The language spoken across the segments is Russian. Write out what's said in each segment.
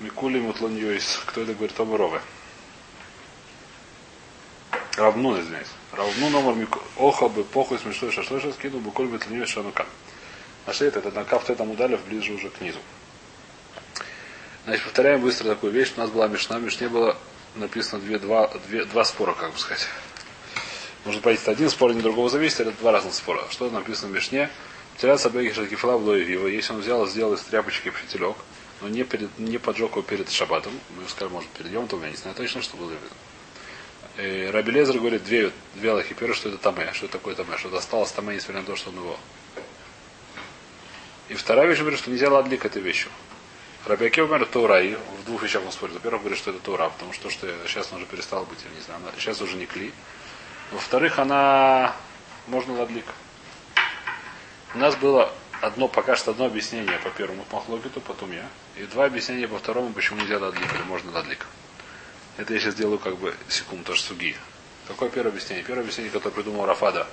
Микули Мутланьюис. Кто это говорит? Тома Рове. Равну, извиняюсь. Равну номер Мику... Оха бы похуй смешной шашлыша скинул бы коль Мутланьюис шанука. Нашли это, это на кафте там удалив ближе уже к низу. Значит, повторяем быстро такую вещь. У нас была Мишна. Мишне было написано две, два, две, два спора, как бы сказать. Можно понять, один спор не другого зависит, это два разных спора. Что написано в Мишне? Теряс Абеги Шакифла в Лоевива. Если он взял и сделал из тряпочки фитилек, но не, перед, не поджег его перед шабатом, мы скажем, может, перед Йомтом, я не знаю точно, что было видно. Э, Раби Лезер говорит две, две лохи. Первое, что это таме, что это такое таме, что это осталось таме, несмотря на то, что он его. И вторая вещь говорит, что нельзя ладлик этой вещью. Рабиаке умер Тора, и в двух вещах он спорит. Во-первых, говорит, что это Тора, потому что, что сейчас она уже перестала быть, я не знаю, она, сейчас уже не кли. Во-вторых, она можно ладлик. У нас было одно, пока что одно объяснение по первому махлокиту, потом я. И два объяснения по второму, почему нельзя дадлик или можно дадлик. Это я сейчас делаю как бы секунд, тоже суги. Какое первое объяснение? Первое объяснение, которое придумал Рафада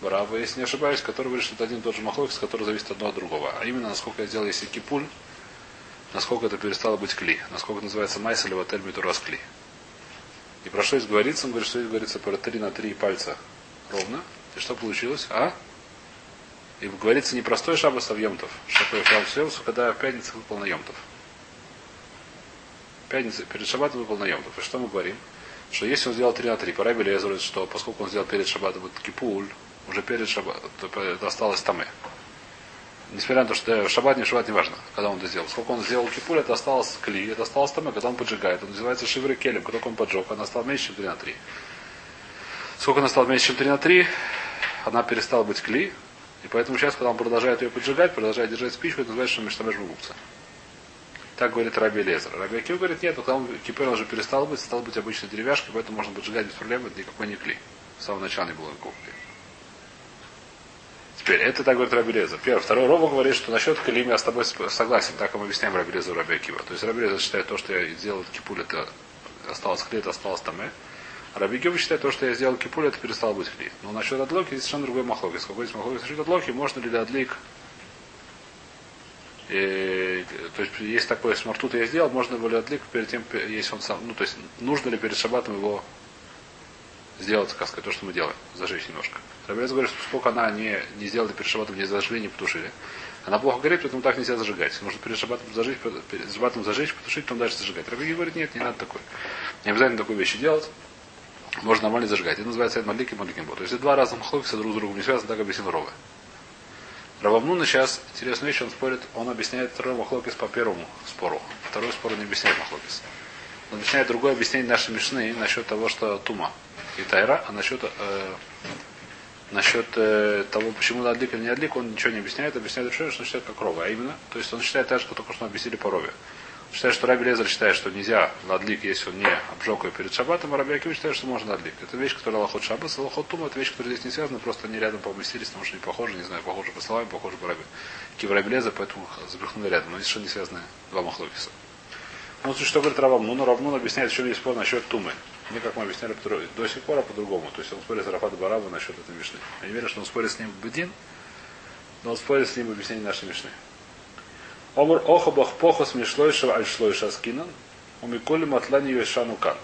Барава, если не ошибаюсь, который говорит, что это один и тот же махлокис, который зависит одно от другого. А именно, насколько я сделал, если кипуль, насколько это перестало быть кли. Насколько это называется майс или ватель митурас кли. И про что здесь говорится? Он говорит, что здесь говорится про 3 на 3 пальца ровно. И что получилось? А? И говорится не простой шабас, а в Йомтов. Такое шабас когда в пятницу выпал на Йомтов. Пятница, перед шабатом выпал на Йомтов. И что мы говорим? Что если он сделал 3 на 3, пора Белезеру, что поскольку он сделал перед шабатом вот кипуль, уже перед шабатом, то осталось таме. Несмотря на то, что шаббат не шаббат, не важно, когда он это сделал. Сколько он сделал кипуль, это осталось кли, это осталось таме, когда он поджигает. Он называется шивры келем, как он поджег, она стала меньше, чем 3 на 3. Сколько она стала меньше, чем 3 на 3, она перестала быть кли, и поэтому сейчас, когда он продолжает ее поджигать, продолжает держать спичку, это называется, что Миштамеш Бубукца. Так говорит Раби Лезер. Раби Акив говорит, нет, когда он кипер уже перестал быть, стал быть обычной деревяшкой, поэтому можно поджигать без проблем, это никакой не кли. С самого начала не было никакого кли. Теперь, это так говорит Раби Лезер. Первый. Второй Роба говорит, что насчет клими я с тобой согласен. Так мы объясняем Раби Лезер Раби Акива. То есть Раби Лезер считает то, что я сделал кипуль, это осталось кли, это осталось там. Раби Гева считает, то, что я сделал кипуль, это перестало быть хли. Но насчет адлоки здесь совершенно другой махлокис. Какой есть махлокис? Насчет адлоки, можно ли адлик и, то есть есть такое смартут я сделал, можно ли адлик перед тем, если он сам, ну то есть нужно ли перед шабатом его сделать, как сказать, то, что мы делаем, зажечь немножко. Рабец говорит, что сколько она не, не сделала перед шабатом, не зажгли, не потушили. Она плохо горит, поэтому так нельзя зажигать. Нужно перед шабатом зажечь, перед шабатом зажечь, потушить, потом дальше зажигать. Раби говорит, нет, не надо такое. Не обязательно такую вещь делать можно нормально зажигать. Это называется Малик и Маликим То есть это два разных махлокиса друг с другом не связаны, так объяснил Рова. Равамнуна сейчас, интересную вещь, он спорит, он объясняет второй махлокис по первому спору. Второй спор не объясняет махлокис. Он объясняет другое объяснение нашей Мишны насчет того, что Тума и Тайра, а насчет, э, насчет э, того, почему Адлик или не Адлик, он ничего не объясняет, объясняет решение, что он считает как Рова. А именно, то есть он считает так, что только что объяснили по Рове. Считает, что Раби Лезер считает, что нельзя ладлик, если он не обжег ее перед шаббатом, а Раби Акив считает, что можно ладлик. Это вещь, которая лохот шаббас, а лохот тума, это вещь, которая здесь не связана, просто они рядом поместились, потому что не похожи, не знаю, похожи по словам, похожи по Раби Кив Раби Лезер, поэтому запихнули рядом. Но здесь совершенно не связаны два махлокиса. Ну, что говорит Равам? Ну, Равнун объясняет, еще есть спор насчет тумы. Не как мы объясняли до сих пор, а по-другому. То есть он спорит с Рафат Барава насчет этой мишны. Я не верю, что он спорит с ним в Бедин, но он спорит с ним в объяснении нашей мишны. Омр охабах похос мишлойша альшлойша скинан, умиколи матлани юэшанукан.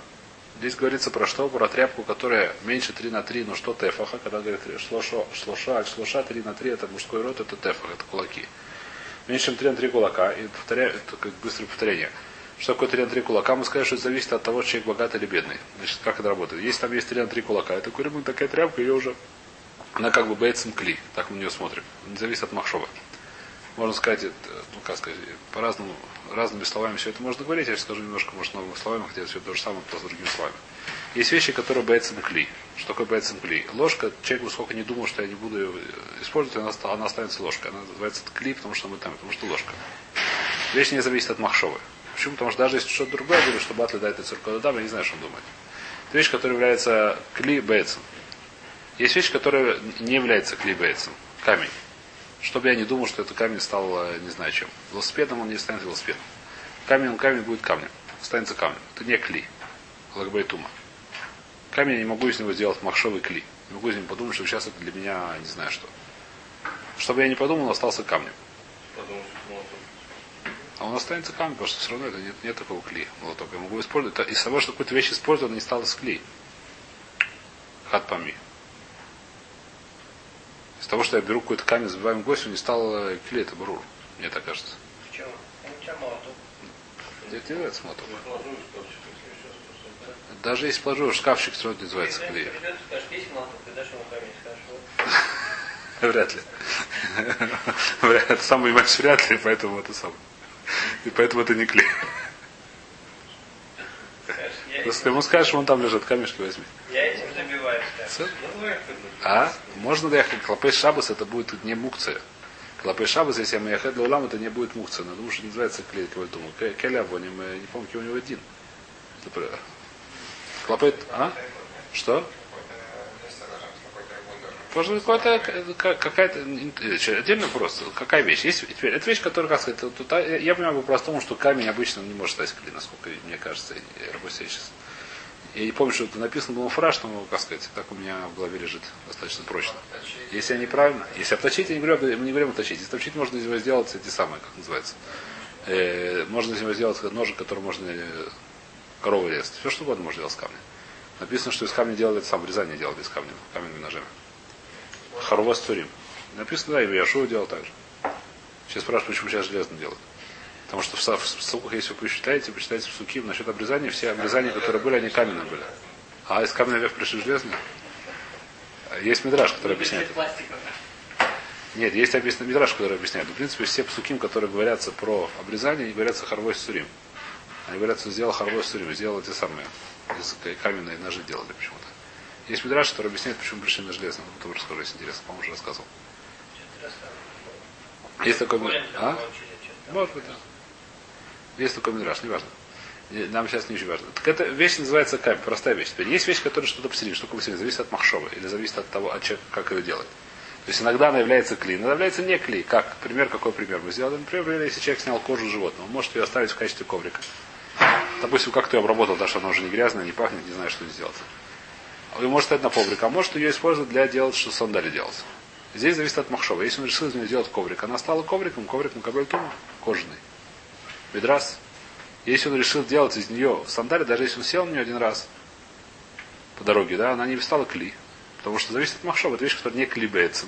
Здесь говорится про что? Про тряпку, которая меньше 3 на 3, но что тефаха, когда говорит шлоша, шлоша, шлоша 3 на 3, это мужской род, это тефах, это кулаки. Меньше, чем 3 на 3 кулака, и повторяю, это как быстрое повторение. Что такое 3 на 3 кулака? Мы скажем, что это зависит от того, человек богатый или бедный. Значит, как это работает? Если там есть 3 на 3 кулака, это курим, такая тряпка, ее уже, она как бы бейцем кли, так мы на нее смотрим. Не зависит от махшова можно сказать, ну как сказать, по-разному, разными словами все это можно говорить. Я скажу немножко, может, новыми словами, хотя все то же самое, просто другими словами. Есть вещи, которые боятся кли. Что такое боятся кли? Ложка, человек сколько не думал, что я не буду ее использовать, она, она останется ложкой. Она называется кли, потому что мы там, потому что ложка. Вещь не зависит от махшовы. Почему? Потому что даже если что-то другое, говорю, что батли дает это циркода дам, я не знаю, что он думает. Это вещь, которая является кли бейцем. Есть вещь, которая не является кли бейцем. Камень. Чтобы я не думал, что этот камень стал, э, не знаю чем. Велосипедом он не станет велосипедом. Камень, он камень будет камнем. Останется камнем. Это не кли. Лагбайтума. Камень я не могу из него сделать махшовый кли. Не могу из него подумать, что сейчас это для меня не знаю что. Чтобы я не подумал, остался камнем. он останется камень, потому что все равно это нет, нет такого клей. Молоток. Я могу использовать. Из того, что какую-то вещь использовал, не стало с клей. Хатпами. Из того, что я беру какой-то камень, забиваем гостю, не стало клей, это брур. Мне так кажется. Почему? Это не нравится молоток. Даже если положу шкафчик, все равно не называется Если клей. придет, скажешь, есть молоток, ты дашь ему камень, скажешь, вот. Вряд ли. Вряд- Это сам понимаешь, вряд ли, поэтому это самое. И поэтому это не клей. Если ему скажешь, вон там лежат камешки, возьми. я этим забиваю, А? Можно доехать. Клопей Шабас это будет не мукция. Клопей Шабас, если я маяхед для это не будет мукция. Но думаю, что называется клей, как я думаю. Келя Абоним, я не помню, у него один. Клопей... А? Что? Может, какой-то, как- какая-то, э, отдельный вопрос. Какая вещь? Есть теперь, это вещь, которая, как сказать, тут, а, я понимаю по-простому, что камень обычно не может стать клей, насколько мне кажется, я сейчас. Я не помню, что это написано было фраж, но, как сказать, так у меня в голове лежит достаточно прочно. Если я неправильно, если обточить, я не говорю, мы не говорим обточить. Если обточить, можно из него сделать эти самые, как называется. Э, можно из него сделать ножик, который можно э, коровы резать. Все что угодно можно делать с камня. Написано, что из камня делали это сам врезание делали из камня, каменными ножами. Харвост Турим. Написано, да, и Яшуа делал так же. Сейчас спрашивают, почему сейчас железно делают. Потому что в, в суках, если вы посчитаете, посчитайте в суки насчет обрезания, все обрезания, которые были, они каменные были. А из камня вверх пришли железные. Есть мидраж, который объясняет. это. Нет, есть объяснение Мидраш, который объясняет. В принципе, все псуким, которые говорятся про обрезание, они говорятся харвой сурим. Они говорят, что сделал харвой сурим, сделал эти самые. Из каменные ножи делали почему-то. Есть Мидраш, который объясняет, почему пришли на железно. Потом расскажу, если интересно. По-моему, уже рассказывал. Есть такой А? Может быть, да. Есть такой Мидраш, неважно. Не- Нам сейчас не очень важно. Так эта вещь называется камень, простая вещь. Теперь есть вещь, которая что-то посередине, что посередине, зависит от махшова или зависит от того, от человека, как ее делать. То есть иногда она является клей, иногда является не клей. Как? Пример, какой пример мы сделали? Например, если человек снял кожу животного, он может ее оставить в качестве коврика. Допустим, как-то ее обработал, да, что она уже не грязная, не пахнет, не знаю, что сделать. Ее может ставить на коврик, а может ее использовать для делать, что сандали делать. Здесь зависит от махшова. Если он решил из нее сделать коврик, она стала ковриком, коврик на кабельтума, кожаный. Ведрас. Если он решил делать из нее сандали, даже если он сел на нее один раз по дороге, да, она не стала кли. Потому что зависит от махшова. Это вещь, которая не клибается.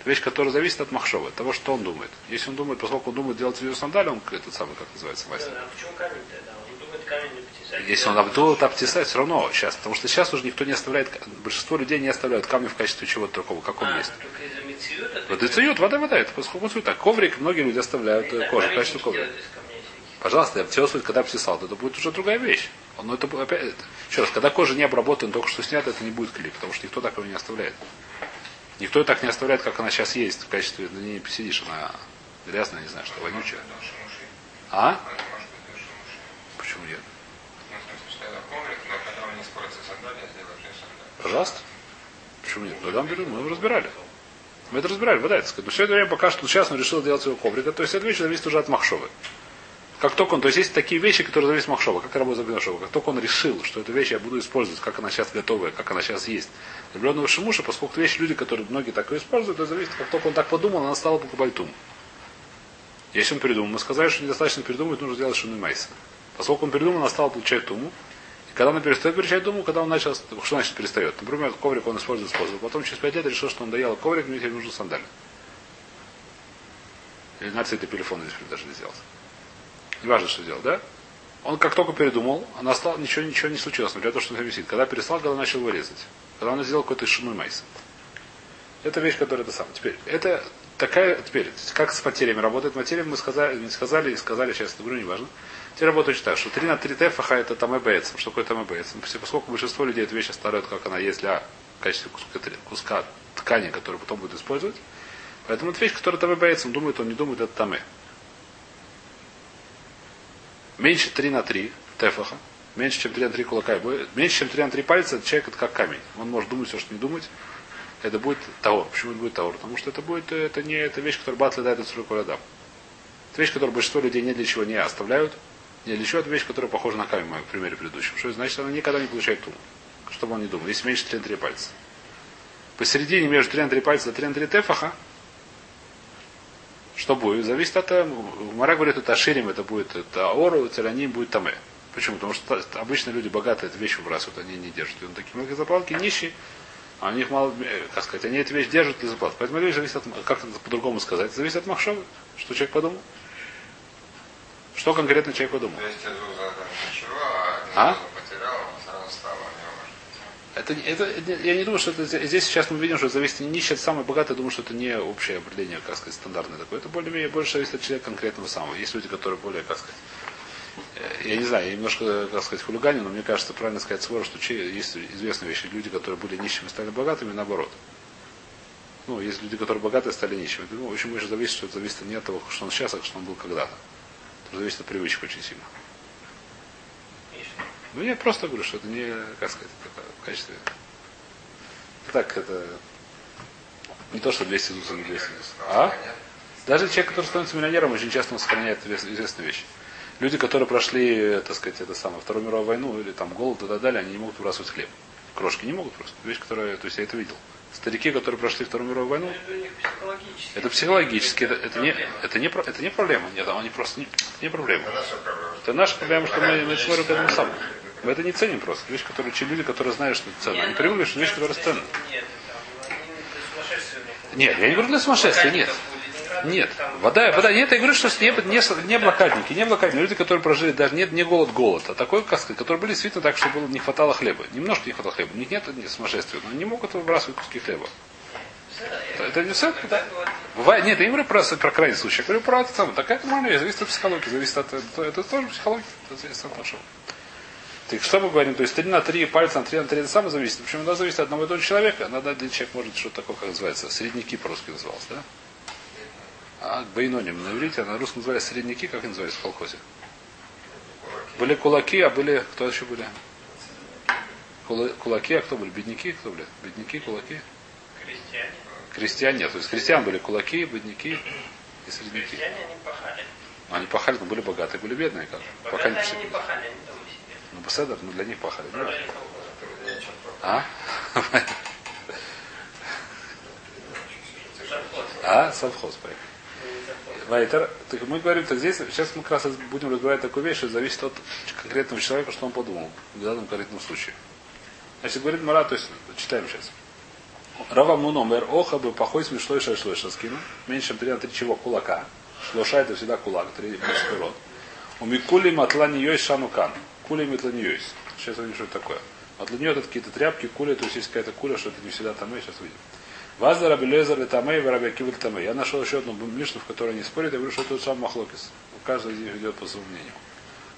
Это вещь, которая зависит от махшова, от того, что он думает. Если он думает, поскольку он думает делать из нее сандали, он этот самый, как называется, мастер. А почему камень тогда? Он думает, камень не потесать. Если он обдул обтесать, все равно сейчас. Потому что сейчас уже никто не оставляет, большинство людей не оставляют камни в качестве чего-то такого, как он А, есть. Вот децеют, вода, вода, это поскольку так. Коврик, многие люди оставляют э, кожу в качестве коврика. Пожалуйста, я обтесывать, когда обтесал, то это будет уже другая вещь. Но это опять, это- еще раз, когда кожа не обработана, только что снята, это не будет клей, потому что никто так его не оставляет. Никто ее так не оставляет, как она сейчас есть в качестве, на ней не посидишь, она грязная, не знаю, что вонючая. А? Почему нет? Пожалуйста. Почему нет? Ну, там берем, мы его разбирали. Мы это разбирали, вода, это сказать. Все это время пока что сейчас он решил делать своего коврика. То есть эта вещь зависит уже от Махшовы. Как только он, то есть есть такие вещи, которые зависят от Махшова, как работа Махшова. Как только он решил, что эту вещь я буду использовать, как она сейчас готовая, как она сейчас есть. Влюбленного Шимуша, поскольку вещи люди, которые многие так ее используют, это зависит, как только он так подумал, она стала покупальтум. Если он передумал, мы сказали, что недостаточно передумать, нужно сделать шину майса. Поскольку он передумал, она стала получать туму. Когда она перестает получать туму, когда он начал, что значит перестает? Например, коврик он использует использовал. Потом через пять лет решил, что он доел коврик, мне теперь нужен сандаль. Или на цвете телефона здесь даже не сделать. Неважно, что делал, да? Он как только передумал, она стала, ничего, ничего не случилось, несмотря на то, что он висит. Когда переслал, когда начал вырезать. Когда он сделал какой-то шину майса. Это вещь, которая это самое. Теперь, это такая, теперь, как с потерями работает материя, мы сказали, не сказали, сказали, сейчас это говорю, неважно. Теперь работает так, что 3 на 3 тефаха это там бейцем. Что такое там бейцем? Поскольку большинство людей эту вещь оставляют, как она есть для в качестве куска, куска ткани, который потом будет использовать. Поэтому это вещь, которая там бейцем, думает, он не думает, это таме. Меньше 3 на 3 тефаха, меньше, чем 3 на 3 кулака, меньше, чем 3 на 3 пальца, этот человек это как камень. Он может думать все, что не думать. Это будет таур. Почему это будет таур? Потому что это будет, э, это не это вещь, которая батли дает Адам. Это вещь, которую большинство людей ни для чего не оставляют. Для чего это вещь, которая похожа на камень в примере предыдущем. Что значит, она никогда не получает туму. Чтобы он не думал. Если меньше 3 на 3 пальца. Посередине между 3 на 3 пальца и 3 на 3 тефаха, Что будет? Зависит от... э, Мара говорит, это Аширим, это будет это Ору, Целяним будет Таме. Почему? Потому что обычно люди богатые эту вещь выбрасывают, они не держат. И он такие многие заплатки нищие, а у них мало, э, как сказать, они эту вещь держат для заплат. Поэтому вещь зависит от, как это по-другому сказать, зависит от махшовы, что человек подумал. Что конкретно человек подумал. А А? а быть. Это, это, я не думаю, что это здесь сейчас мы видим, что зависит не нищий от самый богатый, я думаю, что это не общее определение, как сказать, стандартное такое. Это более-менее больше зависит от человека конкретного самого. Есть люди, которые более, как сказать, э, я не знаю, я немножко, как сказать, хулиганин, но мне кажется, правильно сказать свора, что есть известные вещи, люди, которые были нищими, стали богатыми, наоборот. Ну, есть люди, которые богатые, стали нищими. Ну, в общем, больше зависит, что это зависит не от того, что он сейчас, а что он был когда-то. Это зависит от привычек очень сильно. Ну, я просто говорю, что это не, как сказать, это в качестве... Так, это... Не то, что 200 дус или 200 дус. А? Даже человек, который становится миллионером, очень часто он сохраняет извест- известные вещи. Люди, которые прошли, так сказать, это самое, Вторую мировую войну или там голод и так далее, они не могут выбрасывать хлеб. Крошки не могут просто. Вещь, которая, то есть я это видел. Старики, которые прошли Вторую мировую войну, Это психологически. это это, не, Проблема. это, не, про- это не проблема. Нет, они просто не, не проблема. Это наша проблема. Это наша проблема, что мы, мы смотрим к этому самому. Мы это не ценим просто. Вещь, которую те люди, которые знают, что это ценно. Они привыкли, что вещь, которая ценна. Нет, там, они для сумасшествия у них. Нет, я не говорю для сумасшествия, нет. Нет. Вода, вода, нет, я говорю, что не, не, не блокадники, не блокадники. Люди, которые прожили даже нет, не голод, голод, а такой, как которые были действительно так, что было, не хватало хлеба. Немножко не хватало хлеба. У них нет не сумасшествия, но они могут выбрасывать куски хлеба. Это, не все, да? Бывает, нет, я не говорю про, про крайний случай, я говорю про это самое. Такая нормальная зависит от психологии, зависит от, это, это тоже психология, это зависит от нашего. Так что мы говорим, то есть 3 на 3, пальцы на 3 на 3, это самое зависит. Почему надо зависит от одного и того человека, надо один человек может что такое, как называется, средники по-русски назывался, да? А бейноним на иврите, а на русском называли средники, как они назывались в колхозе? Были кулаки, а были, кто еще были? Кула- Кулаки, а кто были? Бедняки, кто были? Бедняки, кулаки? крестьяне. Крестьяне, то есть крестьян были кулаки, бедняки и средники. Крестьяне они пахали. Они пахали, но были богатые, были бедные, как? Пока не Богатые они не пахали, они дома сидели. Ну, беседер, ну для них пахали. колхоз. А? А? Совхоз, поехали. Вайтер, так мы говорим, так здесь, сейчас мы как раз будем разбирать такую вещь, что зависит от конкретного человека, что он подумал в данном конкретном случае. Значит, говорит Мара, то есть, читаем сейчас. Рава Муно, мэр оха бы похой смешной шашлой шаскина, меньше чем 3 на 3 чего кулака. Шлоша это всегда кулак, 3 мужской род. У Микули матлани йойс шанукан. Кули матлани йойс. Сейчас увидим, что это такое. Матлани это какие-то тряпки, кули, то есть есть какая-то куля, что это не всегда там, сейчас увидим. Вазда Раби Лезер и Тамей, Раби Акивель Тамей. Я нашел еще одну мишну, в которой они спорят. Я говорю, что тот самый Махлокис. Каждый из них идет по своему мнению.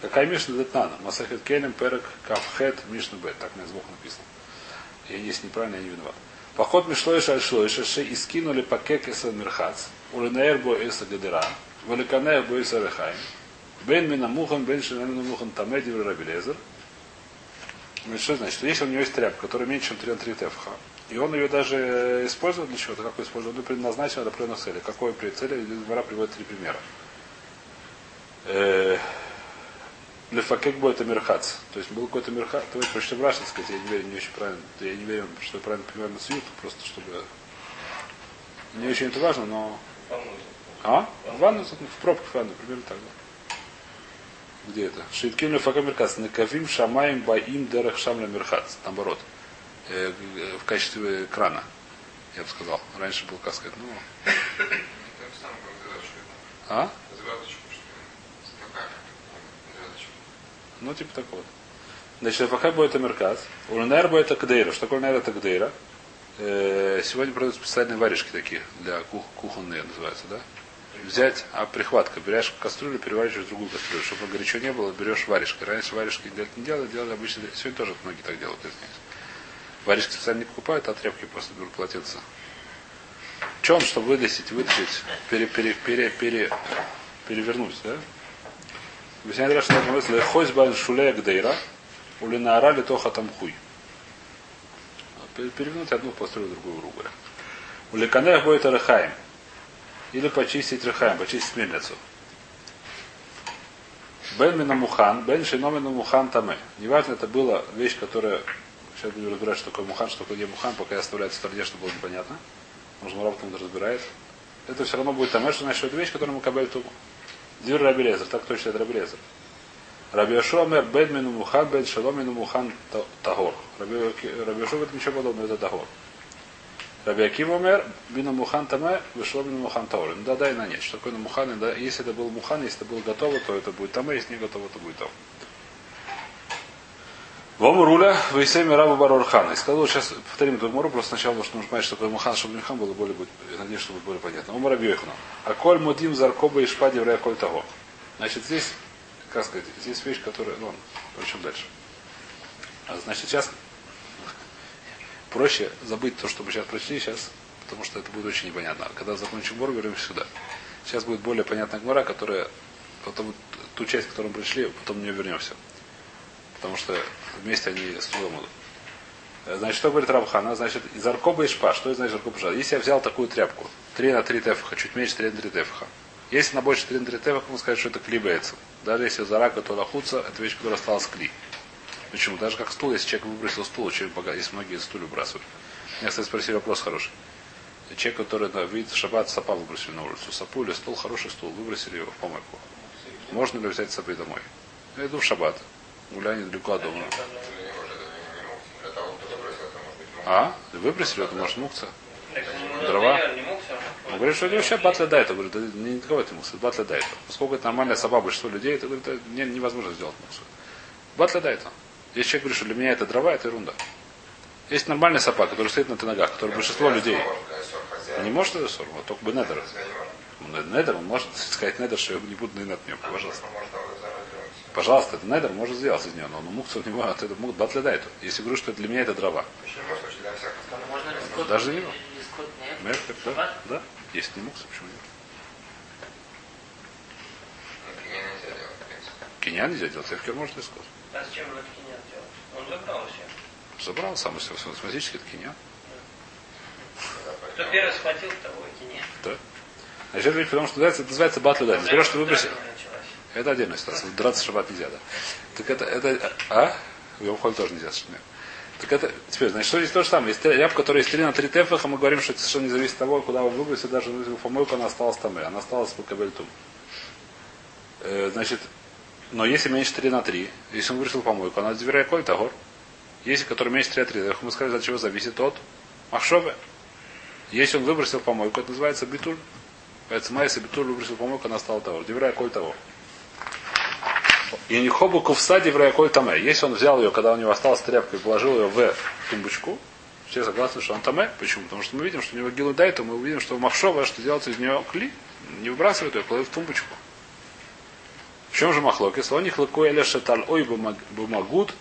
Какая мишна Детнана? Масахет Келем, Перек, Кавхет, Мишна Бет. Так на звук написано. И если неправильно, я не виноват. Поход Мишлойша Альшлойша, Ши и скинули пакек Эса Мирхац, Улинаэр Бо Эса Гадера, Валиканея Бо Эса Рехайм, Бен Минамухан, Бен Шинамина Мухан Тамеди Раби Лезер. Значит, что значит? Если у него есть тряпка, которая меньше, чем 3 на 3 тефха, и он ее даже использует для чего-то, как он использует, он предназначен для определенной цели. Какой при цели? Двора приводит три примера. Э, Лефакек будет это мирхац. То есть был какой-то мирхац. Давайте прочтем Раши, так сказать, я не верю, не очень правильно. Я не верю, что я правильно понимаю сьют, просто чтобы. Не очень это важно, но. А? Ванну, в пробке ванну, примерно так, да. Где это? Шитким лефака мирхац. Накавим шамаем баим дерах шамля мирхац. Наоборот. Э, в качестве крана. Я бы сказал. Раньше был, как сказать, ну. А? Ну, типа такого. Значит, пока будет Амерказ. У Нербо это кдейра. Что такое Нербо это кдейра? Э, Сегодня продают специальные варежки такие, для кух- кухонные называются, да? Взять, а прихватка, берешь кастрюлю, переворачиваешь в другую кастрюлю, чтобы горячо не было, берешь варежкой. Раньше варежки делать не делали, делали обычно, сегодня тоже многие так делают, извиняюсь. Варежки специально не покупают, а тряпки просто берут полотенце. Чем, чтобы вылезть, вытащить, пере, пере, пере, пере, перевернуть, да? Объясняет Раша, так мысли, хойс бан шулея гдейра, улинаара ли тоха там хуй. Пер- Перевернуть одну построю другую, грубо говоря. Уликанех будет рахаем. Или почистить рахаем, почистить мельницу. Бен мина мухан, бен шиномина мухан таме. Неважно, это была вещь, которая... Сейчас буду разбирать, что такое מוכן, что такое не מוכן, пока я оставляю в стороне, чтобы было непонятно. Может, Гемара там разбирает. это все равно будет טמא, что значит, это вещь, которую мы מקבל טומאה. דברי רבי אליעזר, так точно это раби Элиэзер. רבי יהושע בין מן המוכן, בין שלא מן המוכן טהור. Раби Йошуа говорит, ничего подобного, это טהור. רבי עקיבא אומר, מן המוכן טמא, ושלא מן המוכן טהור. Да, да и на нет. Что такое מן המוכן? Да, если это был מוכן, если это было готово, то это будет טמא, если не готово, то будет там. Вому руля, Вейсеми Рабу Барорхана. И сказал, сейчас повторим эту муру, просто сначала, потому что нужно понять, что такое Мухан, чтобы Мухан было более, надеюсь, что будет более понятно. Умар Абьехна. А коль мудим заркоба и шпади в коль того. Значит, здесь, как сказать, здесь вещь, которая, ну, причем дальше. А, значит, сейчас проще забыть то, что мы сейчас прочли сейчас, потому что это будет очень непонятно. Когда закончим Мор, вернемся сюда. Сейчас будет более понятная гмора, которая потом ту часть, которую мы пришли, потом не вернемся. Потому что вместе они с трудом будут. Значит, что говорит Рамхана? Значит, из аркоба и шпа. Что значит аркоба и шпа? Если я взял такую тряпку, 3 на 3 тефаха, чуть меньше 3 на 3 тефаха. Если на больше 3 на 3 тефаха, мы скажем, что это клибается. Даже если зарака, то лохуца, это вещь, которая осталась кли. Почему? Даже как стул, если человек выбросил стул, человек богат, если многие стул выбрасывают. Меня, кстати, спросили вопрос хороший. Человек, который на вид шаббат сапа выбросили на улицу. Сапу или стул, хороший стул, выбросили его в помойку. Можно ли взять сапы домой? Я иду в шаббат. Гуляю недалеко от дома. А? Выбросили, это может мукца. Дрова? Он говорит, что это вообще батля дает. Он говорит, да не кого это мукса, батля дает. Поскольку это нормальная собака, большинство людей, это, говорит, это невозможно сделать муксу. Батля дает. Если человек говорит, что для меня это дрова, это ерунда. Есть нормальная собака, которая стоит на ногах, которая большинство людей. Не может это ссор, только бы недер. Недер, он может сказать недер, что я не буду на нем, пожалуйста. Пожалуйста, это недер может сделать из нее, но мукса у него от этого могут батледает. Если говорю, что для меня это дрова. Даже него. Меркер, да? Да? Есть не мукса, почему нет? Киньян нельзя делать, эфкер может искать. А зачем он это киньян делал? Он забрал все. Забрал сам из автоматически это киньян. Кто первый схватил, того и киньян. Да. Значит, потому что называется, это называется батл дать. Теперь что выбросил. Это отдельная ситуация. Драться шаббат нельзя, да. Так это, это, а? В Йом тоже нельзя, что Так это, теперь, значит, что здесь то же самое. Есть ряб, есть 3 на 3 тефаха, мы говорим, что это совершенно не зависит от того, куда вы выбросили, даже в помойку она осталась там, она осталась по кабельтум. Э, значит, но если меньше 3 на 3, если он выбросил помойку, она дверя коль тагор. Если который меньше 3 на 3, мы сказали, от чего зависит от махшове. Если он выбросил помойку, это называется битуль. Поэтому если битуль выбросил помойку, она стала того. Дверя коль того. И не хобу кувса деврая коль таме. Если он взял ее, когда у него осталась тряпка, и положил ее в тумбочку, все согласны, что он таме. Почему? Потому что мы видим, что у него гилу дай, то мы увидим, что махшова, что делается из нее кли, не выбрасывает ее, кладет в тумбочку. В чем же махлокис? Он них лакуя леша таль ой бумагут,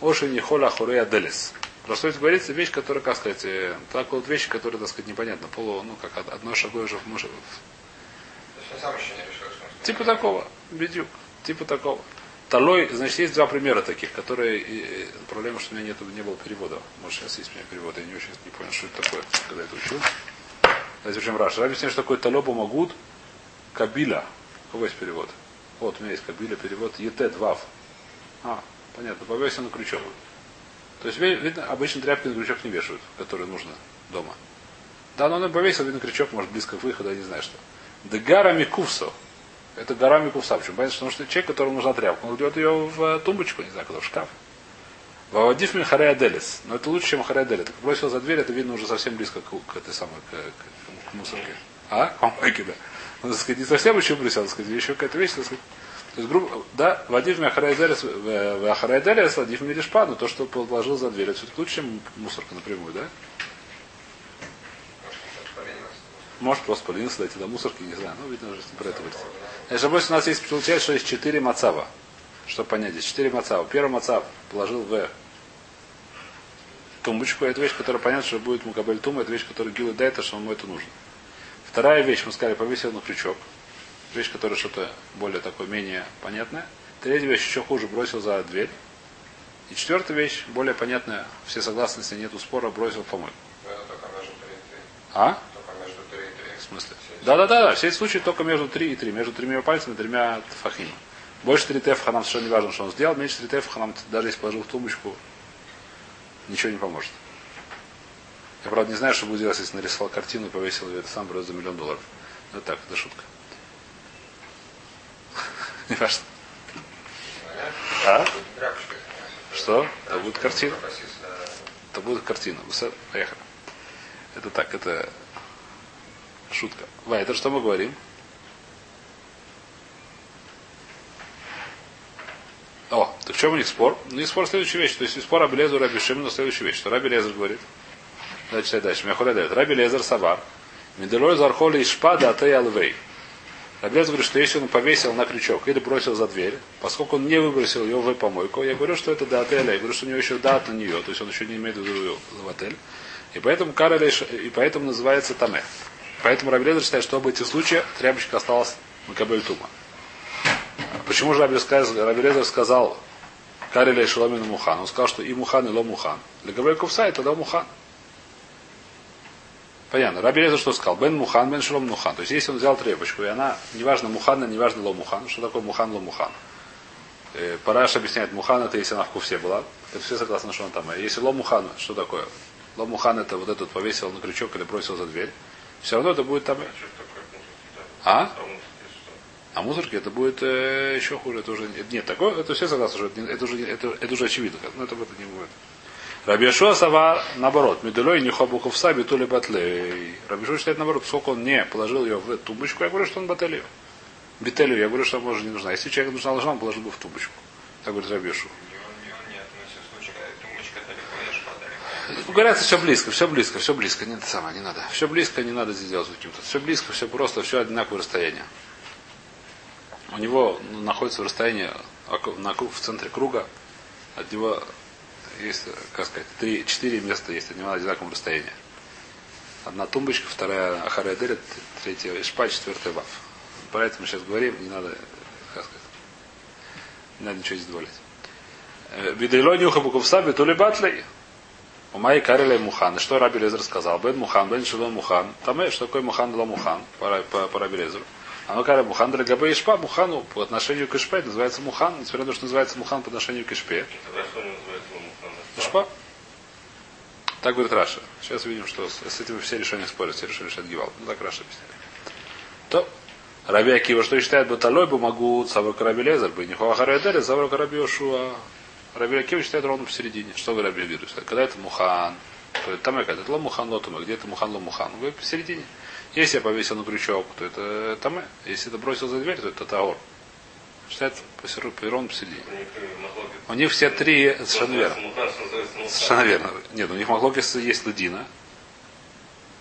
оши не хола хурея делис. Просто это говорится вещь, которая, как сказать, э, так вот вещи, которые, так сказать, непонятно. Полу, ну, как одно шагой уже в муж. Типа такого, бедюк. Типа такого. Талой, значит, есть два примера таких, которые... И, проблема, что у меня нету, не было перевода. Может, сейчас есть у меня перевод, я не очень не понял, что это такое, когда это учил. Давайте причем Раш. Раби что такое талоба магуд кабиля. У кого есть перевод? Вот, у меня есть кабиля перевод. Етет вав. А, понятно, повесил на крючок. То есть, видно, обычно тряпки на крючок не вешают, которые нужно дома. Да, но он повесил, видно, крючок, может, близко к выходу, я не знаю что. Дегара микувсо. Это гора Микувса. Почему? Понятно, потому что человек, которому нужна тряпка, он кладет ее в тумбочку, не знаю, куда, в шкаф. Вавадив Михарая Делис. Но это лучше, чем Харая Делис. Так бросил за дверь, это видно уже совсем близко к, к этой самой, к, к, к мусорке. А? К помойке, да. Ну, так сказать, не совсем еще бросил, так сказать, еще какая-то вещь, так сказать. То есть, грубо, да, Вадив Михарая Делис, в Ахарая Делис, Вадив Миришпа, но то, что положил за дверь, это все-таки лучше, чем мусорка напрямую, да? Может, просто поленился дойти до мусорки, не знаю. Ну, видно, уже про это говорится. Значит, допустим, у нас есть, получается, что есть четыре мацава. Чтобы понять, здесь четыре мацава. Первый мацав положил в тумбочку. Это вещь, которая понятно, что будет мукабель тума. Это вещь, которая гилы дает, что ему это нужно. Вторая вещь, мы сказали, повесил на крючок. Вещь, которая что-то более такое, менее понятное. Третья вещь еще хуже, бросил за дверь. И четвертая вещь, более понятная, все согласны, если нету спора, бросил в помойку. А? Смысле? Да, да, да, да. Все эти случаи только между 3 и 3. Между тремя пальцами тремя фахим. Больше 3 тефха нам совершенно не важно, что он сделал. Меньше 3 тефха нам, даже если положил в тумбочку, ничего не поможет. Я, правда, не знаю, что будет делать, если нарисовал картину и повесил ее, это сам бросит за миллион долларов. Вот так, это шутка. Не важно. А? Что? Это будет картина. Это будет картина. Поехали. Это так, это шутка. Ва, это что мы говорим? О, так в чем у них спор? Ну и спор следующая вещь. То есть спор Раби Лезер, Раби Шимон, следующая вещь. Что Раби Лезер говорит? Давайте читать дальше. Мяхоля дает. Раби Лезер Савар. Меделой зархоли и шпада а ты алвей. Раби Лезер говорит, что если он повесил на крючок или бросил за дверь, поскольку он не выбросил ее в помойку, я говорю, что это до отеля. Я говорю, что у него еще дат на нее, то есть он еще не имеет в виду в отель. И поэтому Карель, и поэтому называется Таме. Поэтому Раби Лезер считает, что об эти случаи тряпочка осталась на Кабель Тума. Почему же Раби, сказ- Раби Лезер сказал Кареля и Шаломину Мухан? Он сказал, что и Мухан, и Ло Мухан. Для Габель Кувса это Ло Мухан. Понятно. Раби Лезер что сказал? Бен Мухан, Бен Шалом Мухан. То есть если он взял тряпочку, и она, неважно Муханна, неважно Ло Мухан. Что такое Мухан, Ло Мухан? Э, Параш объясняет, Мухан это если она в кувсе была. Это все согласны, что он там. А Если Ло Мухан, что такое? Ло Мухан это вот этот повесил на крючок или бросил за дверь. Все равно это будет там. А? А? А мусорки это будет э, еще хуже. Это уже нет такое. Это все согласны, что это, это уже это, это уже очевидно. Но это, это не будет. Рабиашуа Сава наоборот. Медулей не хабуковса битули батлей. Рабиашуа считает наоборот, поскольку он не положил ее в тумбочку, я говорю, что он баталию. Бителю, я говорю, что она уже не нужна. Если человек нужна должна, он положил бы в тумбочку. Так говорит Рабиашу. Не, он, не, он не относится к случаю, когда тумбочка далеко, я шпа далеко. Говорят, все близко, все близко, все близко. Не это самое, не надо. Все близко, не надо здесь делать каким-то. Все близко, все просто, все одинаковое расстояние. У него находится в расстоянии на в центре круга. От него есть, как сказать, три, четыре места есть от него на одинаковом расстоянии. Одна тумбочка, вторая Ахария Делит, третья Ишпа, четвертая Вав. Про это мы сейчас говорим, не надо, как сказать, не надо ничего здесь добавлять. Бидрило нюха буковса битули батлей. У Майи Карелей Мухан. И что Раби Лезер сказал? Бен Мухан, Бен Шилон Мухан. Там что такое Мухан для Мухан по, по, по Раби Лезеру. А ну Карель Мухан для Габе Ишпа. Мухану по отношению к Ишпе называется Мухан. Несмотря на то, что называется Мухан по отношению к Ишпе. Что? Ишпа. Так говорит Раша. Сейчас видим, что с, с этим все решения спорят. Все решили решать Гивал. Ну так Раша объясняет. То Раби Акива, что считает Баталой, бы могу Савр Раби Лезер, бы не Хуахарадели, Савр Раби Йошуа. Раби Акива считает ровно посередине. Что говорит Раби Акива? Когда это Мухан, то это там это ло Мухан, ло Тума. Где это Мухан, ло Мухан? Вы посередине. Если я повесил на крючок, то это Таме. Если это бросил за дверь, то это Таор. Считается посер- ровно посередине. У них все три совершенно верно. Совершенно верно. Нет, у них махлокис есть лудина.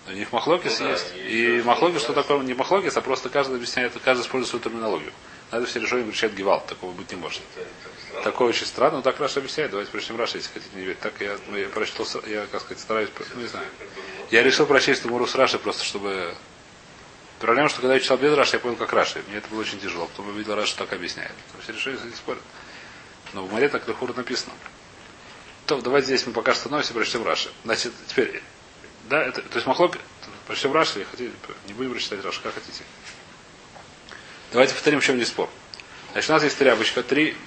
У них махлокис Ну да, есть. и И махлокис, что такое не махлокис, а просто каждый объясняет, каждый использует свою терминологию. Надо все решения включать гевал. Такого быть не может. Такое очень странно, но так Раша объясняет. Давайте прочтем Раша, если хотите не верить. Так я, ну, я прочитал, я, как сказать, стараюсь, ну, не знаю. Я решил прочесть Муру с Раши просто, чтобы... Проблема, что когда я читал без Раши, я понял, как Раши. Мне это было очень тяжело. Потом я видел Раша так объясняет. Все решили, не спорят. Но в море так лихур написано. То, давайте здесь мы пока остановимся и прочтем Раши. Значит, теперь, да, это, то есть Махлок, прочтем Раши, или хотите, не будем прочитать Раши, как хотите. Давайте повторим, в чем здесь спор. Значит, у нас есть тряпочка, три,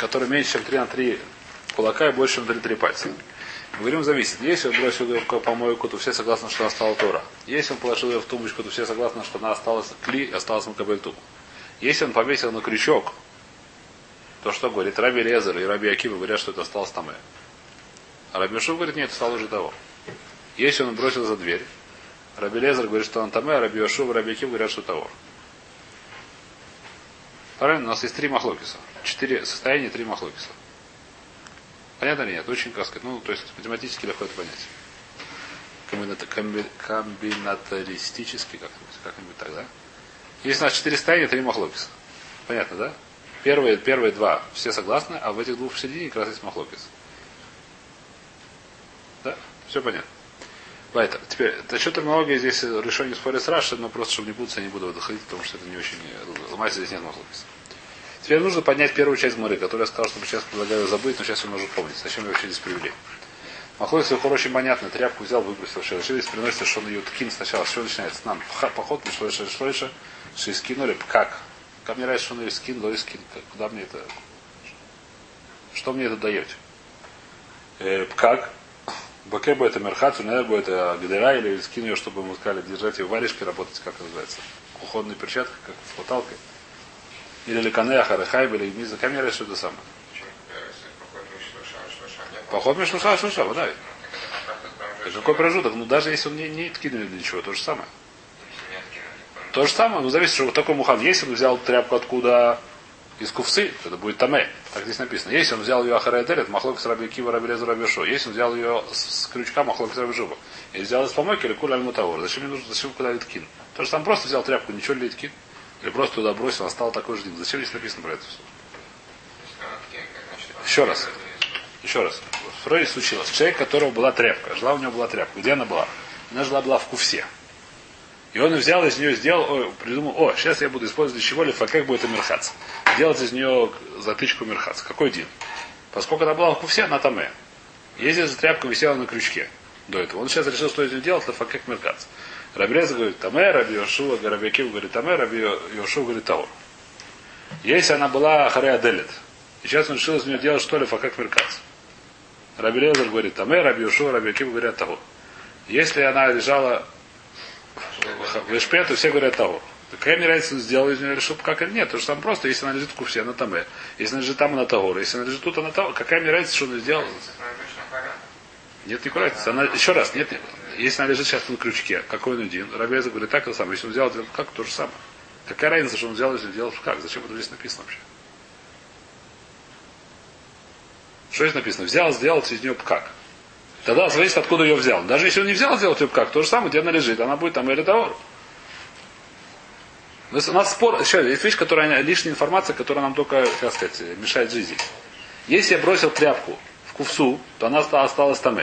которая меньше, чем 3 на 3 кулака и больше, чем 3 на 3 пальца. Мы говорим, зависит. Если он бросил ее в помойку, то все согласны, что она стала Тора. Если он положил ее в тумбочку, то все согласны, что она осталась кли осталась Макабель Тум. Если он повесил на крючок, то что говорит? Раби Лезер и Раби Акива говорят, что это осталось там. А Раби Шув говорит, нет, это стало уже того. Если он бросил за дверь, Раби Лезер говорит, что он там, а Раби Йошув и Раби Акив говорят, что того. Правильно? У нас есть три махлокиса. Четыре состояния, три махлокиса. Понятно или нет? Очень, как сказать, ну, то есть математически легко это понять. Комбината- комби- комбинатористически как-нибудь, как-нибудь так, да? Есть у нас четыре состояния, три махлокиса. Понятно, да? Первые, первые два все согласны, а в этих двух в середине как раз есть махлокис. Да? Все понятно. Вайтер. Теперь, насчет терминологии здесь решение спорит с Раши, но просто, чтобы не путаться, я не буду в это ходить, потому что это не очень... Ломать здесь нет махлокиса. Теперь нужно поднять первую часть Муры, которую я сказал, что сейчас предлагаю забыть, но сейчас он может помнить. Зачем ее вообще здесь привели? Махлокис Лехор очень понятно. Тряпку взял, выбросил. Приносится, что он ее ткин сначала. Что начинается? Нам поход, еще? Что скинули? Как? Как мне нравится, что он ее скин, лой скин. Как- Куда мне это? Что мне это даете? Э, как? Баке бы это мерхат, наверное, бы это гдера или скин ее, чтобы мы сказали, держать ее в варежке, работать, как называется? кухонной перчаткой, как хваталкой. Или лекане ахарахайб, или миза камера, что это самое. Поход между шлуша и шлуша, да. Так какой промежуток? Ну даже если он не, не откинули для чего, то же самое. То же самое, ну зависит, что вот такой мухан. Если он взял тряпку откуда из кувсы, то это будет таме. Так здесь написано. Если он взял ее ахаредель, это махлок с раби кива раби лезу раби шо. Если он взял ее с, крючка, махлок с раби жуба. Или взял из помойки, или куля мутавор. Зачем мне нужно, зачем куда литкин? То же самое, просто взял тряпку, ничего ли литкин. Или просто туда бросил, а стал такой же день. Зачем здесь написано про это все? Еще раз. Еще раз. В Фройде случилось. Человек, у которого была тряпка. Жила у него была тряпка. Где она была? Она жила была в кувсе. И он взял из нее, сделал, о, придумал, о, сейчас я буду использовать для чего ли, как будет мерхац. Делать из нее затычку мерхац. Какой день? Поскольку она была в кувсе, она там э. Если эта тряпка висела на крючке до этого, он сейчас решил, что нее делать, это как мерхац. Рабреза говорит Таме, Раби Йошуа, Раби Акив говорит Таме, Раби Йошуа говорит Таор. Если она была Харея Делит, и сейчас он решил из нее делать что ли, как меркац. Раби Лезер говорит Таме, Раби Йошуа, Раби Акив говорят того. Если она лежала в Ишпе, то все говорят того. Какая мне разница, сделал из нее решил как или нет. Потому что там просто, если она лежит в кувсе, она там. Если она лежит там, она того. Если она лежит тут, она того. Какая мне разница, что она сделала? Нет никакой разницы. Она, еще раз, нет, если она лежит сейчас на крючке, какой он один, Рабеза говорит, так это самое. Если он сделал как, то же самое. Какая разница, что он сделал, если делал как? Зачем это здесь написано вообще? Что здесь написано? Взял, сделал из нее как? Тогда зависит, откуда ее взял. Даже если он не взял, сделал ее как, то же самое, где она лежит, она будет там или того. У нас спор, еще есть вещь, которая лишняя информация, которая нам только, как сказать, мешает жизни. Если я бросил тряпку в кувсу, то она осталась там.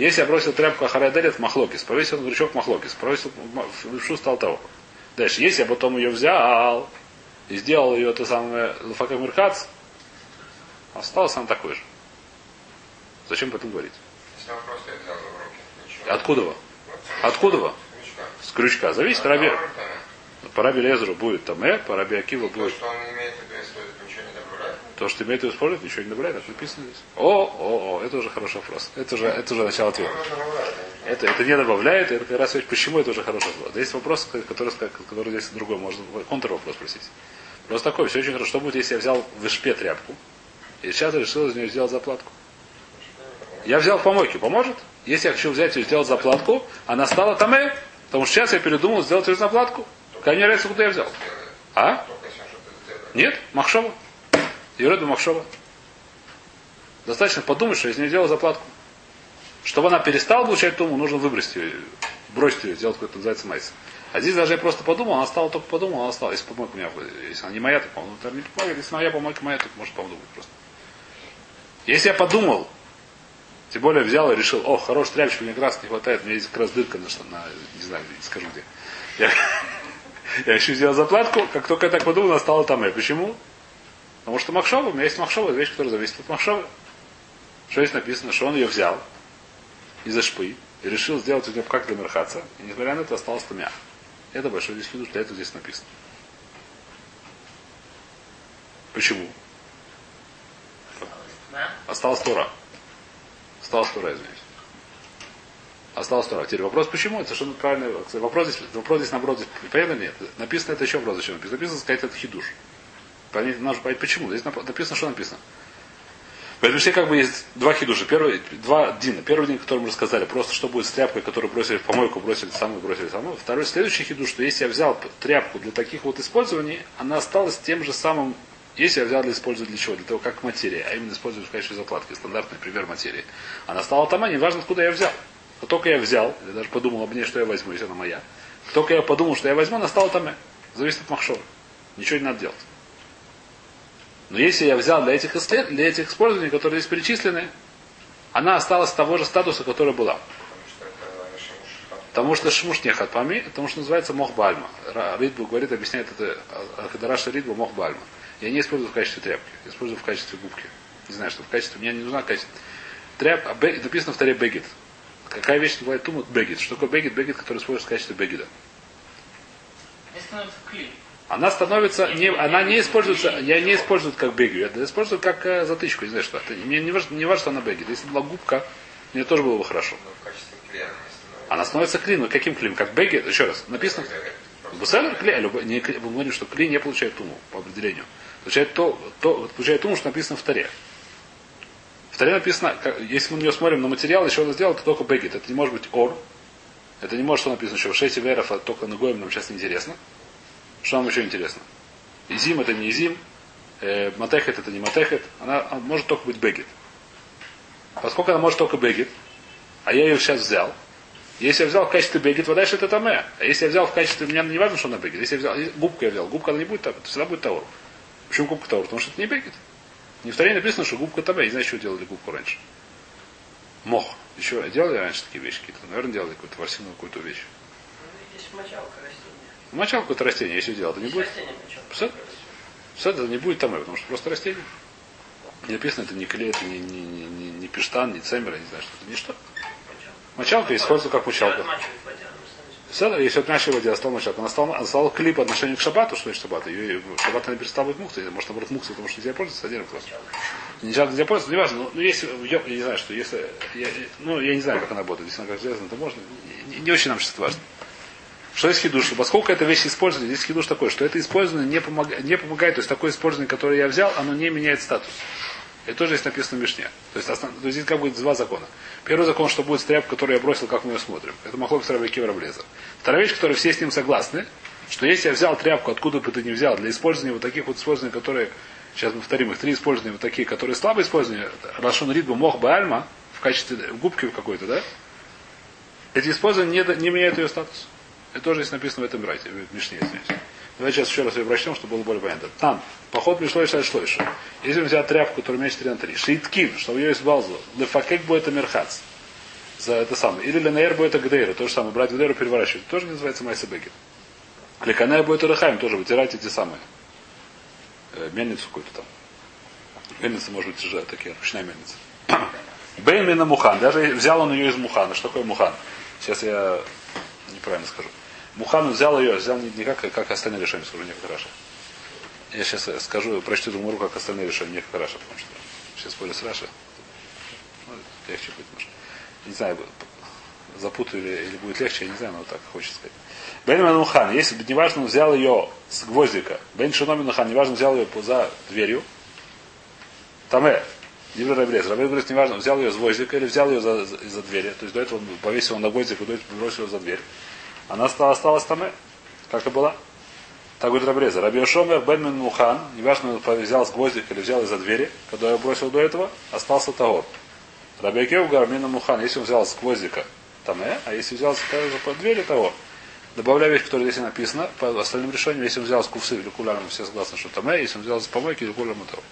Если я бросил тряпку Ахараделет, махлокис, повесил на крючок махлокис, повесил в левшу, стал того. Дальше, если я потом ее взял и сделал ее то самое Лафака Миркац, осталось она такой же. Зачем об этом говорить? Откуда вы? Откуда вы? С крючка. Зависит, раби... По раби Лезеру будет там э, по раби Акива будет. То, что он имеет в виду, использует, ничего не добавляет? То, что имеет в виду использовать, ничего не добавляет, это написано здесь. О, о, о, это уже хороший вопрос. Это уже, это уже начало ответа. Это, это не добавляет, это как раз почему это уже хороший вопрос. Есть вопрос, который, который здесь другой, можно контр вопрос спросить. Просто такой, все очень хорошо. Что будет, если я взял в Ишпе тряпку, и сейчас решил из нее сделать заплатку? Я взял в помойке, поможет? Если я хочу взять и сделать заплатку, она стала там э, потому что сейчас я передумал сделать ее заплатку. Какая мне разница, куда я взял? А? Нет, Махшова. Юреду Махшова. Достаточно подумать, что я из нее заплатку. Чтобы она перестала получать туму, нужно выбросить ее, бросить ее, сделать какой-то называется майс. А здесь даже я просто подумал, она стала только подумала, она стала, если помойка у меня, если она не моя, то по-моему, не помогает, если моя помойка моя, то может подумать просто. Если я подумал, тем более взял и решил, о, хороший тряпочка, мне красный не хватает, меня есть как раз дырка на, что, на не знаю, не скажу где. Я, я еще сделал заплатку, как только я так подумал, она стала там. И почему? Потому что Махшова, у меня есть Махшова, вещь, которая зависит от Махшова. Что здесь написано, что он ее взял из-за шпы и решил сделать у нее как для мерхаца. И несмотря на это осталось тумя. Это большой здесь хидуш, для этого здесь написано. Почему? Осталось Тора. Осталось Тора, извиняюсь. Осталось Тора. Теперь вопрос, почему? Это совершенно правильный вопрос. Здесь, вопрос здесь, наоборот, здесь, понятно нет. Написано это еще вопрос, зачем написано. Написано сказать это хидуш. Понять, нужно понять, почему. Здесь написано, что написано. Поэтому все как бы есть два хидуша. Первый, два дина. Первый день, который мы рассказали, просто что будет с тряпкой, которую бросили в помойку, бросили самую, бросили самую. Второй, следующий хидуш, что если я взял тряпку для таких вот использований, она осталась тем же самым если я взял для использовать для чего? Для того, как материя, а именно использовать в качестве закладки, стандартный пример материи. Она стала там, не важно, откуда я взял. Но только я взял, я даже подумал об ней, что я возьму, если она моя. Только я подумал, что я возьму, она стала там. Зависит от махшора. Ничего не надо делать. Но если я взял для этих, исслед... для этих использований, которые здесь перечислены, она осталась того же статуса, который была. Потому что шмуш не хатпами, потому что называется мохбальма. Ридбу говорит, объясняет это, когда Раша Ридбу мохбальма. Я не использую в качестве тряпки, использую в качестве губки. Не знаю, что в качестве, мне не нужна качество. Тряп, а бег, написано в таре бегет. Какая вещь называется тумут бегет? Что такое бегет? Бегет, который используется в качестве бегеда. Она становится, не, она не используется, я не использую как бегю, это использую как э, затычку, не знаю что. Это, мне не важно, не важно, что она бегет. Если была губка, мне тоже было бы хорошо. Ну, Она становится клин. Каким клин? Как бегет? Еще раз. Написано. Буселер кли, любой- не, мы говорим, что кли не получает туму по определению. Получает то, то получает туму, что написано в таре. В таре написано, как- если мы на нее смотрим на материал, еще он сделал, это только бегет. Это не может быть ор. Это не может, что написано еще в шести веров, а только на гоем нам сейчас не интересно. Что нам еще интересно? Изим это не изим, э, матехет это не матехет, она, она может только быть бегет. Поскольку она может только бегет, а я ее сейчас взял, если я взял в качестве бегет, вода это таме. А если я взял в качестве, мне не важно, что она бегет. Если я взял, губку я взял, губка она не будет там, это всегда будет таур. Почему губка таур? Потому что это не бегет. Не в таре написано, что губка таме. Я не знаю, что делали губку раньше. Мох. Еще делали раньше такие вещи какие-то? Наверное, делали какую-то ворсину, какую-то вещь. Ну, Здесь мочалка растения. Мочал какое-то растение, если делал, это не будет. Все? Это не будет там, потому что просто растение. Не написано, это не клей, это не, не, не, не, не пештан, не цемер, не знаю, что это. Ничто. Мочалка. Используется как мочалка. Все, если от нашей воде осталась мочалка, она стала, она стала клей по отношению к шабату, что значит шаббат? Ее, шаббат она перестала быть мухтой, может наоборот мухтой, потому что нельзя пользоваться, отдельно вопрос. Нельзя, нельзя пользоваться, неважно, но, ну, если, я, я не знаю, что если, я, ну, я не знаю, как она работает, если она как железная, то можно, не, не- очень нам сейчас важно. Что есть хидуш? Поскольку эта вещь использована, здесь хидуш такой, что это использование не, помога- не помогает, то есть такое использование, которое я взял, оно не меняет статус. Это тоже есть написано в Мишне. То есть, основ- то есть здесь как будет два закона. Первый закон, что будет с тряпкой, которую я бросил, как мы ее смотрим. Это махлок с рабаки Раблеза. Вторая вещь, которая все с ним согласны, что если я взял тряпку, откуда бы ты не взял, для использования вот таких вот использований, которые, сейчас мы повторим их, три использования вот такие, которые слабо использования, Рашон Ридбу Мох Бальма, в качестве губки какой-то, да? Эти использования не, не меняют ее статус. Это тоже есть написано в этом брате, в Мишне, извиняюсь. Давайте сейчас еще раз ее прочтем, чтобы было более понятно. Там, поход пришло и шло еще. Если взял тряпку, которая меньше 3 на 3, шииткин, чтобы ее избалзу, лефакек будет мерхац. За это самое. Или ленаэр будет это гдейра, то же самое, брать гдейру переворачивать. Тоже называется майса бегет. לקנח בו את הריחיים, тоже вытирать эти самые. Э, мельницу какую-то там. Мельница может быть тяжелая, такие, ручная мельница. בין מן המוכן. Даже взял он ее из מוכן. Что такое מוכן? Сейчас я неправильно скажу. מוכן взял ее, взял не, не как, как остальные ראשונים, скажу, не как Раши. Я сейчас скажу, прочту Гемару, как остальные ראשונים, не как Раши, потому что сейчас спорю с Раши. Ну, легче будет немножко. Не знаю, запутаю или, или будет легче, я не знаю, но так хочется сказать. Бен Манухан, если бы неважно, взял ее с гвоздика, Бен Шиноми Нухан, неважно, взял ее за дверью, Таме, Дивер Рабелез, Рабелез, неважно, взял ее с гвоздика или взял ее за, за, из-за двери, то есть до этого он повесил на гвоздик, до этого бросил ее за дверь. Она стала, осталась Таме, как и была. Так говорит Рабреза. Раби Шомер Бен Мухан, неважно, он взял с гвоздика или взял из-за двери, когда я бросил до этого, остался того. Раби Акев Гармина Мухан, если он взял с гвоздика, Таме, а если взял с по двери того, Добавляю вещь, которая здесь написана, по остальным решениям, если он взял с кувсы или куляром, все согласны, что там, если он взял с помойки или куляром, то.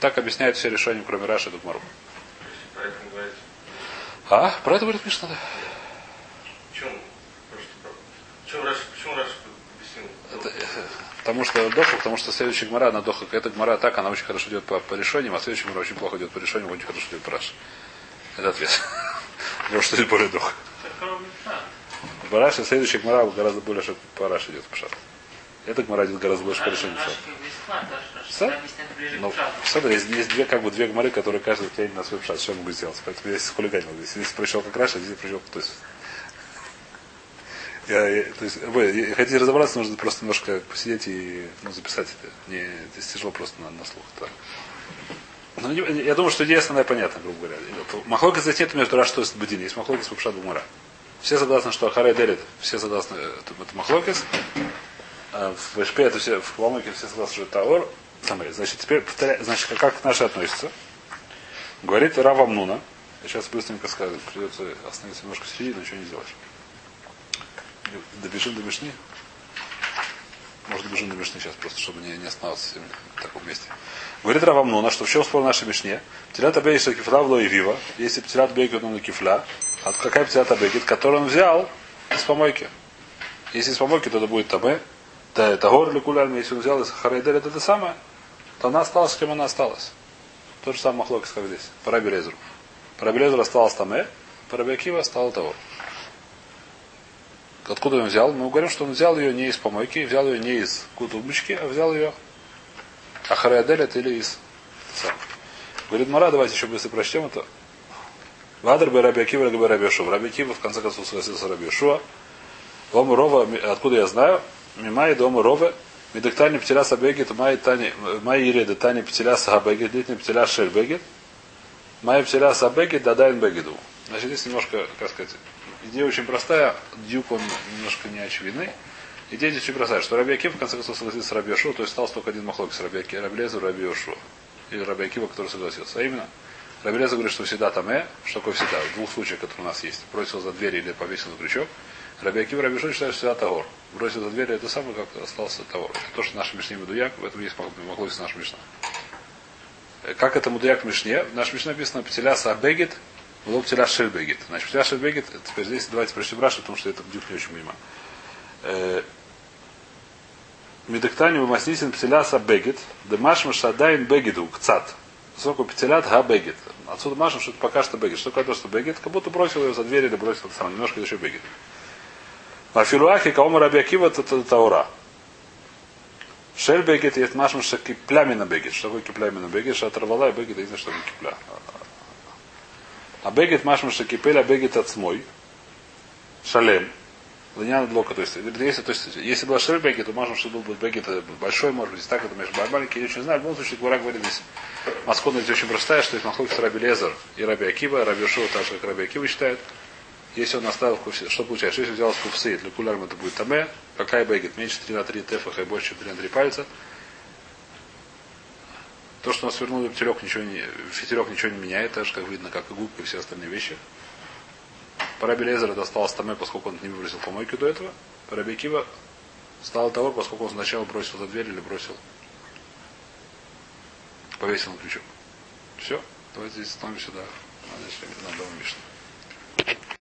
Так объясняют все решения, кроме Раши и Дукмару. А, про это говорит Мишна, да. Почему? Про- Почему Раш, почему Раш объяснил? Это, потому что доха, потому что следующая гмара, она доха, эта гмара так, она очень хорошо идет по, по решениям, а следующая гмара очень плохо идет по решениям, очень хорошо идет по Раши. Это ответ. Потому что это более доха. В Раши следующая гмара гораздо более что по Раши идет по шату. Эта гмара идет гораздо больше по решению. Все? Ну, смотри, есть, есть две, как бы, две гморы, которые каждый клеит на свой пшат. Что я могу сделать? Поэтому я здесь хулиганил. Если здесь пришел как Раша, здесь пришел то есть. Я, то есть, вы, хотите разобраться, нужно просто немножко посидеть и ну, записать это. Не, здесь тяжело просто на, на слух. Так. Ну, не- я думаю, что идея основная понятна, грубо говоря. Махлока здесь нет между Раш, что есть Бадин. Есть Махлокис по Пшат Бумара. Все согласны, что Ахаре Делит, все согласны, э, это, это Махлокис. А в Эшпе это все, в Ламоке все согласны, что это Таор. Значит, теперь повторяю, значит, как, как наши относятся. Говорит Рава Мнуна. Сейчас быстренько скажу, придется остановиться немножко середине, но ничего не сделаешь. Добежим до Мишни. Может, добежим до Мишни сейчас, просто чтобы не, не всем в таком месте. Говорит Рава Мнуна, что в чем спор нашей Мишне? Птилят Абейша кифла в и вива. Если Птилят Бейгет на кифла, а какая Птилят Абейгет, которую он взял из помойки. Если из помойки, то это будет Табе. Да, это гор или куляльми, если он взял из Харайдель, это то самое, то она осталась, кем она осталась. Тот же самый Махлокис, как здесь. По Раби Лезеру. По Раби Лезеру осталось Таме, по Раби Акива стало того. Откуда он взял? Мы говорим, что он взял ее не из помойки, взял ее не из кутубочки, а взял ее Ахарадель это или из. Говорит Мара, давайте еще быстро прочтем это. Вадр бы Раби Акива, Раби Раби Шуа. Раби Акива в конце концов согласился Раби Шуа. Дома Рова, откуда я знаю? Мимай дома Рова. Медектани птиля сабегит, май тани, май иреды тани птиля сабегит, длительный птиля шельбегит. Май птиля сабегит, дадайн бегиду. Значит, здесь немножко, как сказать, идея очень простая, дюк он немножко не очевидный. Идея здесь очень простая, что Раби Акив в конце концов согласился с Раби Йошуа, то есть стал только один махлок с Раби Аки- Раби Лезер и Раби Йошуа. Или Раби Акива, который согласился. А именно, Раби Лезер говорит, что всегда там э, что такое всегда, в двух случаях, которые у нас есть. Бросил за дверь или повесил на крючок. Раби Акива Раби Йошуа считает, что всегда Тагор. Бросил за дверь, это самое, как остался Тагор. То, что наш Мишне Медуяк, в этом есть махлок с нашим Мишна. Э, Как это Мудуяк в Мишне? В нашем Мишне написано Птиля Сабегит, было Птиля Шельбегит. Значит, Птиля Шельбегит, это теперь здесь давайте прочтем Раши, потому что это дюк не очень понимаю. Э, Медектани вымаснисен птиляса бегет, демашма шадайн бегиду, кцат. Поскольку петелят га бегет. Отсюда машем, что это пока что бегет. Что такое то, что бегет? Как будто бросил ее за дверь или бросил самое. Немножко еще бегет. А филуахи каома раби Акива это таура. Шель бегет есть машем, что киплямина бегет. Что такое киплямина бегет? Что оторвала и бегет, знаю, что кипля. А бегет машем, что кипеля бегет от смой. Шалем. Лыняна блока, то есть, если, то есть, если была шель бегет, то что был бы бегет большой, может быть, так, это между маленький, я очень знаю. В любом случае, Гура говорит здесь, Маскона здесь очень простая, что есть Махлокис Раби Лезер и Раби Акива, Раби Шоу, так же, как Раби Акива считает. Если он оставил кувси, что получается? Если взял с кувсы, для кулярма это будет таме, какая бегет, меньше 3 на 3 тефаха и больше, чем 3 на 3 пальца. То, что он свернул фитилек, ничего не, фитилек ничего не меняет, так же, как видно, как и губка и все остальные вещи. Параби Лезера достал стаме, поскольку он не выбросил помойку до этого. Параби Кива стал того, поскольку он сначала бросил за дверь или бросил, повесил на крючок. Все. Давайте здесь остановимся до, до, до, до Мишны.